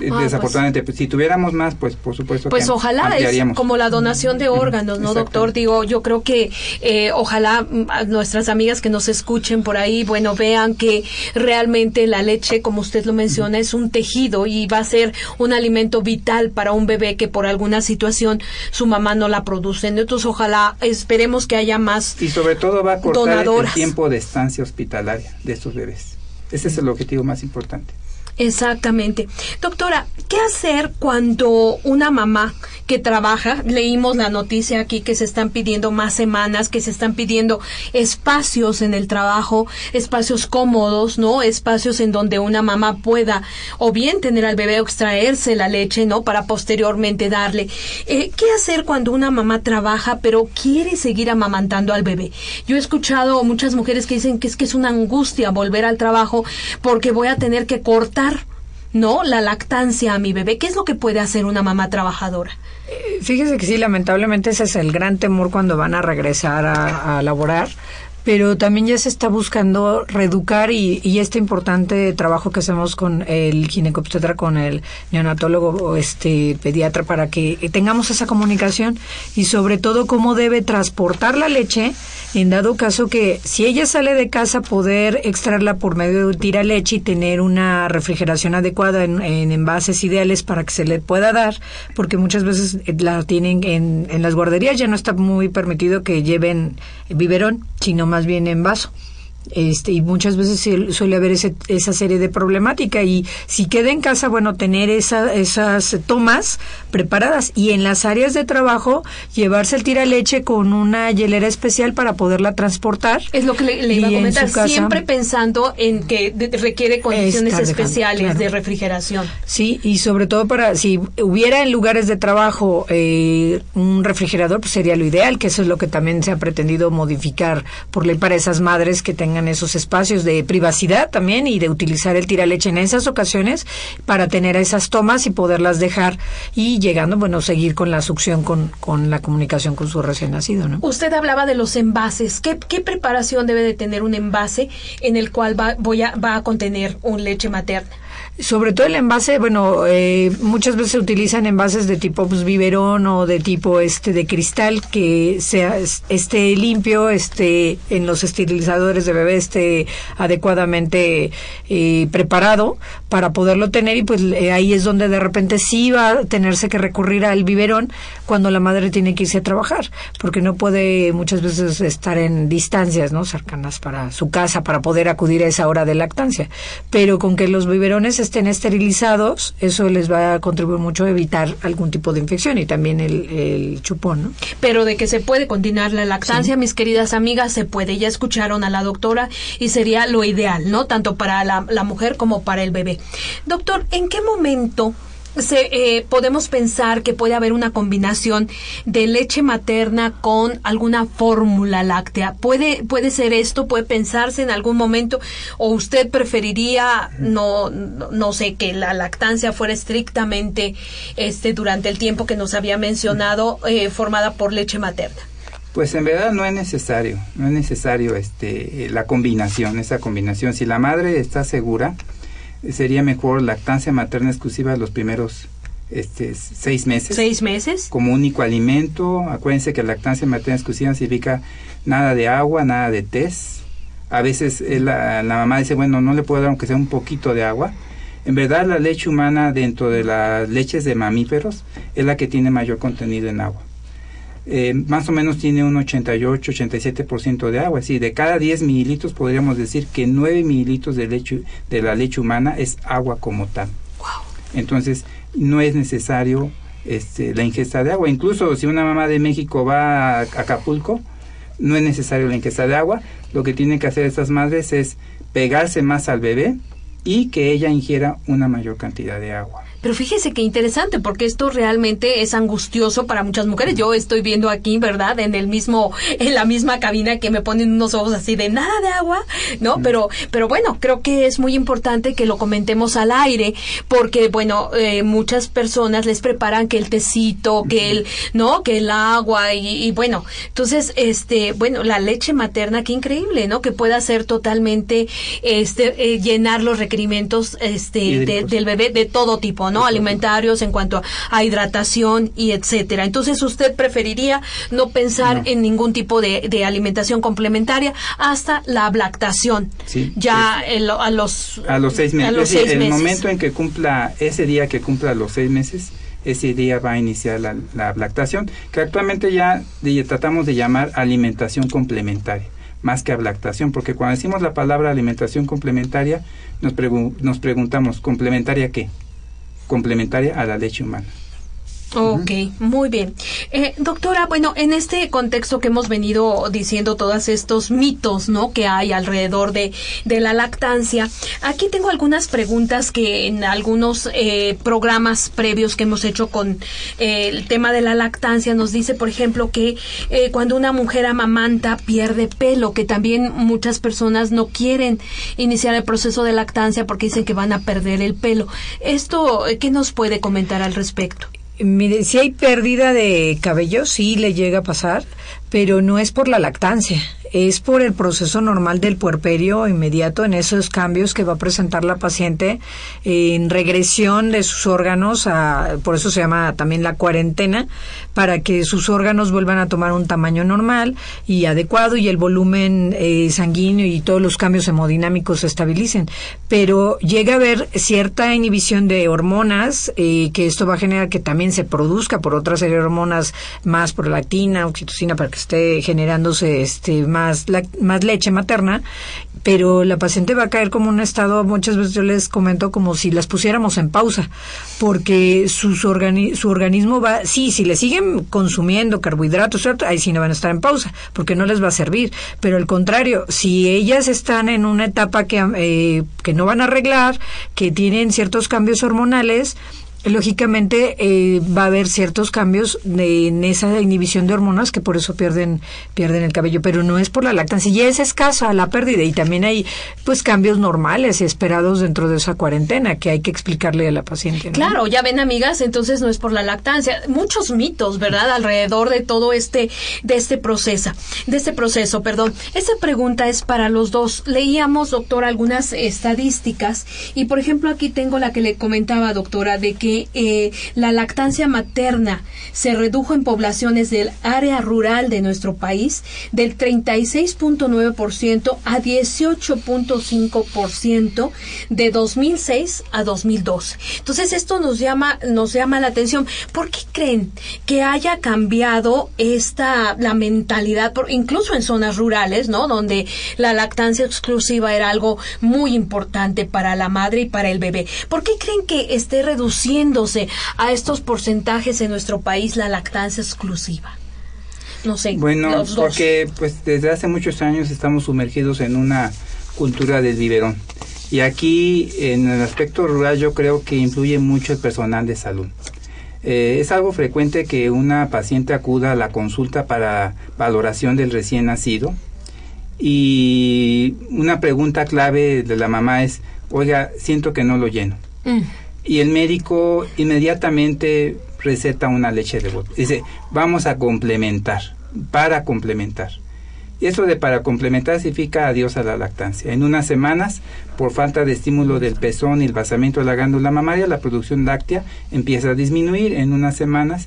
Eh, Ah, Desafortunadamente, pues, si tuviéramos más, pues por supuesto Pues que ojalá es como la donación de órganos, ¿no, Exacto. doctor? Digo, yo creo que eh, ojalá mm, nuestras amigas que nos escuchen por ahí, bueno, vean que realmente la leche, como usted lo menciona, es un tejido y va a ser un alimento vital para un bebé que por alguna situación su mamá no la produce. Entonces, ojalá esperemos que haya más Y sobre todo va a cortar Donadoras. el tiempo de estancia hospitalaria de estos bebés. Ese es el objetivo más importante. Exactamente. Doctora, ¿qué hacer cuando una mamá que trabaja, leímos la noticia aquí que se están pidiendo más semanas, que se están pidiendo espacios en el trabajo, espacios cómodos, ¿no? Espacios en donde una mamá pueda o bien tener al bebé o extraerse la leche, ¿no? Para posteriormente darle. Eh, ¿Qué hacer cuando una mamá trabaja pero quiere seguir amamantando al bebé? Yo he escuchado muchas mujeres que dicen que es que es una angustia volver al trabajo porque voy a tener que cortar ¿no? La lactancia a mi bebé. ¿Qué es lo que puede hacer una mamá trabajadora? Fíjese que sí, lamentablemente ese es el gran temor cuando van a regresar a, a laborar, pero también ya se está buscando reeducar y, y este importante trabajo que hacemos con el ginecobstetra, con el neonatólogo o este pediatra para que tengamos esa comunicación y sobre todo cómo debe transportar la leche en dado caso que si ella sale de casa poder extraerla por medio de tira leche y tener una refrigeración adecuada en, en envases ideales para que se le pueda dar, porque muchas veces la tienen en, en las guarderías, ya no está muy permitido que lleven biberón, sino más bien en vaso. Este, y muchas veces suele haber ese, esa serie de problemática y si queda en casa, bueno, tener esa, esas tomas preparadas y en las áreas de trabajo llevarse el tira leche con una hielera especial para poderla transportar. Es lo que le, le iba a comentar, casa- siempre pensando en que de- requiere condiciones especiales claro. de refrigeración. Sí, y sobre todo para, si hubiera en lugares de trabajo eh, un refrigerador, pues sería lo ideal, que eso es lo que también se ha pretendido modificar por ley para esas madres que tengan esos espacios de privacidad también y de utilizar el tiraleche en esas ocasiones para tener esas tomas y poderlas dejar y llegando, bueno, seguir con la succión, con, con la comunicación con su recién nacido, ¿no? Usted hablaba de los envases. ¿Qué, qué preparación debe de tener un envase en el cual va, voy a, va a contener un leche materna? Sobre todo el envase, bueno, eh, muchas veces se utilizan envases de tipo pues, biberón o de tipo este de cristal que sea es- esté limpio, esté en los esterilizadores de bebé esté adecuadamente eh, preparado para poderlo tener y pues eh, ahí es donde de repente sí va a tenerse que recurrir al biberón cuando la madre tiene que irse a trabajar, porque no puede muchas veces estar en distancias, ¿no? cercanas para su casa para poder acudir a esa hora de lactancia, pero con que los biberones estén esterilizados, eso les va a contribuir mucho a evitar algún tipo de infección y también el, el chupón, ¿no? Pero de que se puede continuar la lactancia, mis queridas amigas, se puede. Ya escucharon a la doctora y sería lo ideal, ¿no? Tanto para la, la mujer como para el bebé. Doctor, ¿en qué momento se, eh, podemos pensar que puede haber una combinación de leche materna con alguna fórmula láctea? ¿Puede, ¿Puede ser esto? ¿Puede pensarse en algún momento? ¿O usted preferiría, no, no, no sé, que la lactancia fuera estrictamente este, durante el tiempo que nos había mencionado, eh, formada por leche materna? Pues en verdad no es necesario, no es necesario este la combinación, esa combinación. Si la madre está segura, sería mejor lactancia materna exclusiva los primeros este, seis meses. ¿Seis meses? Como único alimento. Acuérdense que lactancia materna exclusiva significa nada de agua, nada de test. A veces eh, la, la mamá dice, bueno, no le puedo dar aunque sea un poquito de agua. En verdad la leche humana dentro de las leches de mamíferos es la que tiene mayor contenido en agua. Eh, más o menos tiene un 88-87% de agua. Es decir, de cada 10 mililitros podríamos decir que 9 mililitros de, leche, de la leche humana es agua como tal. Entonces, no es necesario este, la ingesta de agua. Incluso si una mamá de México va a Acapulco, no es necesario la ingesta de agua. Lo que tienen que hacer estas madres es pegarse más al bebé y que ella ingiera una mayor cantidad de agua. Pero fíjese qué interesante, porque esto realmente es angustioso para muchas mujeres. Yo estoy viendo aquí, ¿verdad? En el mismo, en la misma cabina que me ponen unos ojos así de nada de agua, ¿no? Pero, pero bueno, creo que es muy importante que lo comentemos al aire, porque bueno, eh, muchas personas les preparan que el tecito, que el, ¿no? Que el agua y, y bueno, entonces, este, bueno, la leche materna, qué increíble, ¿no? Que pueda ser totalmente, este, eh, llenar los requerimientos este, del bebé de todo tipo, ¿no? Alimentarios en cuanto a, hidratación y etcétera. Entonces, ¿usted preferiría no pensar en ningún tipo de, alimentación complementaria hasta la lactación? ya a los a los seis meses. el momento en que cumpla ese día que cumpla los seis meses ese día va a iniciar la, lactación, que actualmente ya tratamos de llamar alimentación complementaria, más que lactación, porque cuando decimos la palabra alimentación complementaria, nos, nos preguntamos, ¿complementaria qué? Complementaria a la leche humana. Ok, muy bien. Eh, doctora, bueno, en este contexto que hemos venido diciendo todos estos mitos, ¿no? Que hay alrededor de, de la lactancia, aquí tengo algunas preguntas que en algunos eh, programas previos que hemos hecho con eh, el tema de la lactancia nos dice, por ejemplo, que cuando una mujer amamanta pierde pelo, que también muchas personas no quieren iniciar el proceso de lactancia porque dicen que van a perder el pelo. Esto, ¿qué nos puede comentar al respecto? Mire, si hay pérdida de cabello, sí le llega a pasar, pero no es por la lactancia es por el proceso normal del puerperio inmediato en esos cambios que va a presentar la paciente en regresión de sus órganos, a, por eso se llama también la cuarentena, para que sus órganos vuelvan a tomar un tamaño normal y adecuado y el volumen eh, sanguíneo y todos los cambios hemodinámicos se estabilicen. Pero llega a haber cierta inhibición de hormonas, eh, que esto va a generar que también se produzca por otra serie de hormonas más prolactina, oxitocina, para que esté generándose este más más, leche materna, pero la paciente va a caer como un estado, muchas veces yo les comento como si las pusiéramos en pausa, porque su organismo va, sí, si le siguen consumiendo carbohidratos, ahí sí no van a estar en pausa, porque no les va a servir, pero al contrario, si ellas están en una etapa que, eh, que no van a arreglar, que tienen ciertos cambios hormonales, lógicamente eh, va a haber ciertos cambios en esa inhibición de hormonas que por eso pierden pierden el cabello pero no es por la lactancia y es escasa la pérdida y también hay pues cambios normales esperados dentro de esa cuarentena que hay que explicarle a la paciente claro ya ven amigas entonces no es por la lactancia. Muchos mitos verdad alrededor de todo este de este proceso de este proceso perdón. Esta pregunta es para los dos. Leíamos doctora algunas estadísticas y por ejemplo aquí tengo la que le comentaba doctora de que eh, la lactancia materna se redujo en poblaciones del área rural de nuestro país del 36.9% a 18.5% de 2006 a 2012. Entonces esto nos llama nos llama la atención. ¿Por qué creen que haya cambiado esta la mentalidad por, incluso en zonas rurales, ¿no? Donde la lactancia exclusiva era algo muy importante para la madre y para el bebé. ¿Por qué creen que esté reduciendo a estos porcentajes en nuestro país la lactancia exclusiva? No sé. Bueno, porque pues desde hace muchos años estamos sumergidos en una cultura del biberón. Y aquí en el aspecto rural yo creo que influye mucho el personal de salud. Eh, es algo frecuente que una paciente acuda a la consulta para valoración del recién nacido y una pregunta clave de la mamá es, oiga, siento que no lo lleno. Mm y el médico inmediatamente receta una leche de bote. Dice, vamos a complementar, para complementar. Y eso de para complementar significa adiós a la lactancia. En unas semanas, por falta de estímulo del pezón y el basamiento de la glándula mamaria, la producción láctea empieza a disminuir. En unas semanas,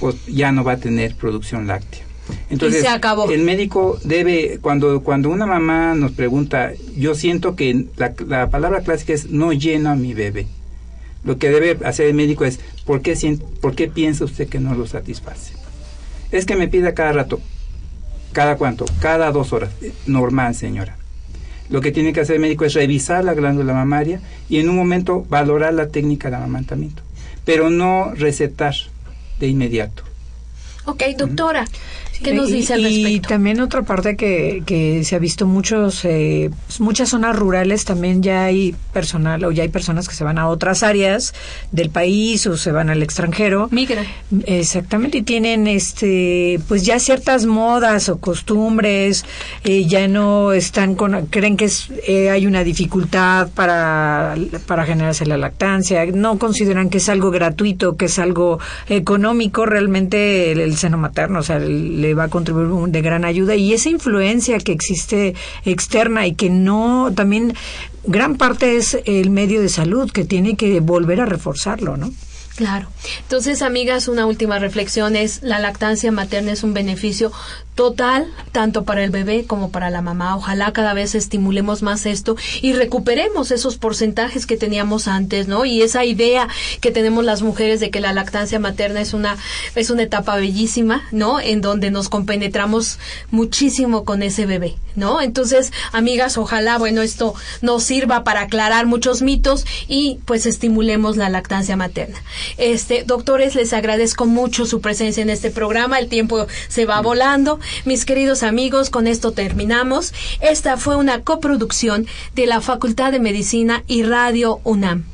pues ya no va a tener producción láctea. Entonces, el médico debe, cuando, cuando una mamá nos pregunta, yo siento que la, la palabra clásica es no lleno a mi bebé lo que debe hacer el médico es, ¿por qué, ¿por qué piensa usted que no lo satisface? Es que me pida cada rato. ¿Cada cuánto? Cada dos horas. Normal, señora. Lo que tiene que hacer el médico es revisar la glándula mamaria y en un momento valorar la técnica de amamantamiento, pero no recetar de inmediato. Ok, doctora. ¿Qué nos dice al respecto? Y también otra parte que, que se ha visto muchos, eh, muchas zonas rurales también ya hay personal o ya hay personas que se van a otras áreas del país o se van al extranjero. Migran. Exactamente, y tienen este, pues ya ciertas modas o costumbres, eh, ya no están con, creen que es, eh, hay una dificultad para, para generarse la lactancia, no consideran que es algo gratuito, que es algo económico, realmente el, el seno materno, o sea, va a contribuir de gran ayuda y esa influencia que existe externa y que no también gran parte es el medio de salud que tiene que volver a reforzarlo, ¿no? Claro. Entonces, amigas, una última reflexión es la lactancia materna es un beneficio total tanto para el bebé como para la mamá. Ojalá cada vez estimulemos más esto y recuperemos esos porcentajes que teníamos antes, ¿no? Y esa idea que tenemos las mujeres de que la lactancia materna es una es una etapa bellísima, ¿no? En donde nos compenetramos muchísimo con ese bebé, ¿no? Entonces, amigas, ojalá, bueno, esto nos sirva para aclarar muchos mitos y pues estimulemos la lactancia materna. Este, doctores, les agradezco mucho su presencia en este programa. El tiempo se va volando. Mis queridos amigos, con esto terminamos. Esta fue una coproducción de la Facultad de Medicina y Radio UNAM.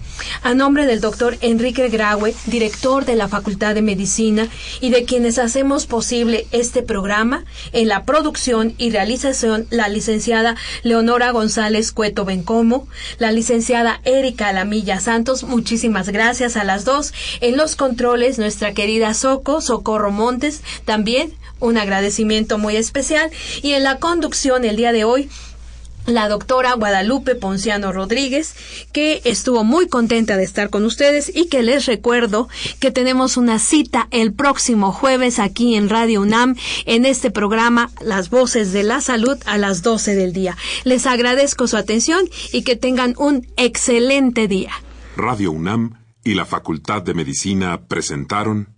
A nombre del doctor Enrique Graue, director de la Facultad de Medicina, y de quienes hacemos posible este programa, en la producción y realización, la licenciada Leonora González Cueto Bencomo, la licenciada Erika Lamilla Santos, muchísimas gracias a las dos. En los controles, nuestra querida Soco, Socorro Montes, también un agradecimiento muy especial. Y en la conducción el día de hoy, la doctora Guadalupe Ponciano Rodríguez, que estuvo muy contenta de estar con ustedes y que les recuerdo que tenemos una cita el próximo jueves aquí en Radio UNAM en este programa Las Voces de la Salud a las 12 del día. Les agradezco su atención y que tengan un excelente día. Radio UNAM y la Facultad de Medicina presentaron